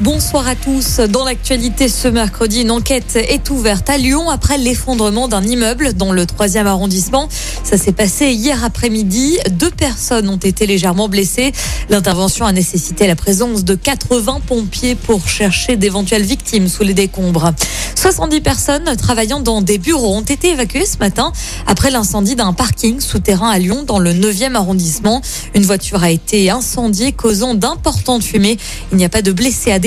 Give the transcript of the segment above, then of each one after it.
Bonsoir à tous. Dans l'actualité ce mercredi, une enquête est ouverte à Lyon après l'effondrement d'un immeuble dans le 3e arrondissement. Ça s'est passé hier après-midi. Deux personnes ont été légèrement blessées. L'intervention a nécessité la présence de 80 pompiers pour chercher d'éventuelles victimes sous les décombres. 70 personnes travaillant dans des bureaux ont été évacuées ce matin après l'incendie d'un parking souterrain à Lyon dans le 9e arrondissement. Une voiture a été incendiée causant d'importantes fumées. Il n'y a pas de blessés à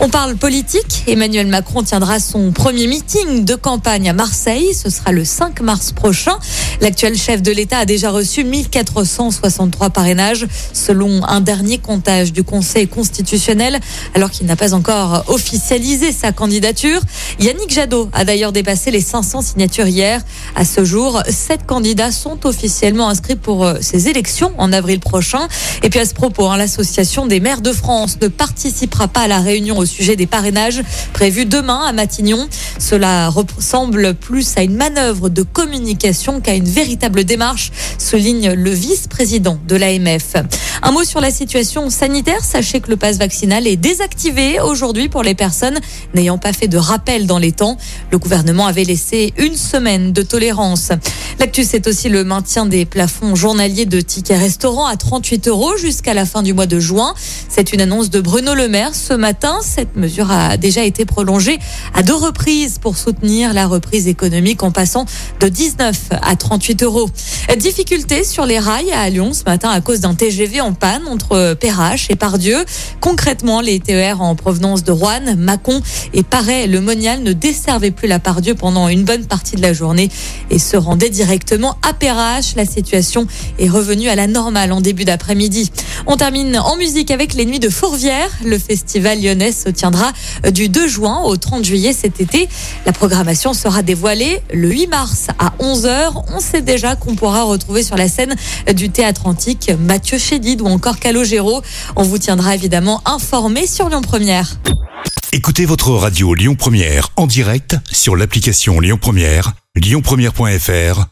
On parle politique. Emmanuel Macron tiendra son premier meeting de campagne à Marseille. Ce sera le 5 mars prochain. L'actuel chef de l'État a déjà reçu 1463 parrainages selon un dernier comptage du Conseil constitutionnel alors qu'il n'a pas encore officialisé sa candidature. Yannick Jadot a d'ailleurs dépassé les 500 signatures hier. À ce jour, sept candidats sont officiellement inscrits pour euh, ces élections en avril prochain. Et puis à ce propos, hein, l'association des maires de France ne participera pas à la réunion au sujet des parrainages prévue demain à Matignon. Cela ressemble plus à une manœuvre de communication qu'à une véritable démarche, souligne le vice-président de l'AMF. Un mot sur la situation sanitaire. Sachez que le passe vaccinal est désactivé aujourd'hui pour les personnes n'ayant pas fait de rappel dans les temps. Le gouvernement avait laissé une semaine de tolérance. L'actu, c'est aussi le maintien des plafonds journaliers de tickets restaurants à 38 euros jusqu'à la fin du mois de juin. C'est une annonce de Bruno Le Maire ce matin. Cette mesure a déjà été prolongée à deux reprises pour soutenir la reprise économique en passant de 19 à 38 euros. Difficulté sur les rails à Lyon ce matin à cause d'un TGV en panne entre Perrache et Pardieu. Concrètement, les TER en provenance de Rouen, Mâcon et Paray le Monial ne desservaient plus la Pardieu pendant une bonne partie de la journée et se rendaient directement à Perrache. La situation est revenue à la normale en début d'après-midi. On termine en musique avec les Nuits de Fourvière. Le festival lyonnais se tiendra du 2 juin au 30 juillet cet été. La programmation sera dévoilée le 8 mars à 11h. On sait déjà qu'on pourra retrouver sur la scène du théâtre antique Mathieu Chédid ou encore Calogero. On vous tiendra évidemment informé sur Lyon Première. Écoutez votre radio Lyon Première en direct sur l'application Lyon Première, lyonpremière.fr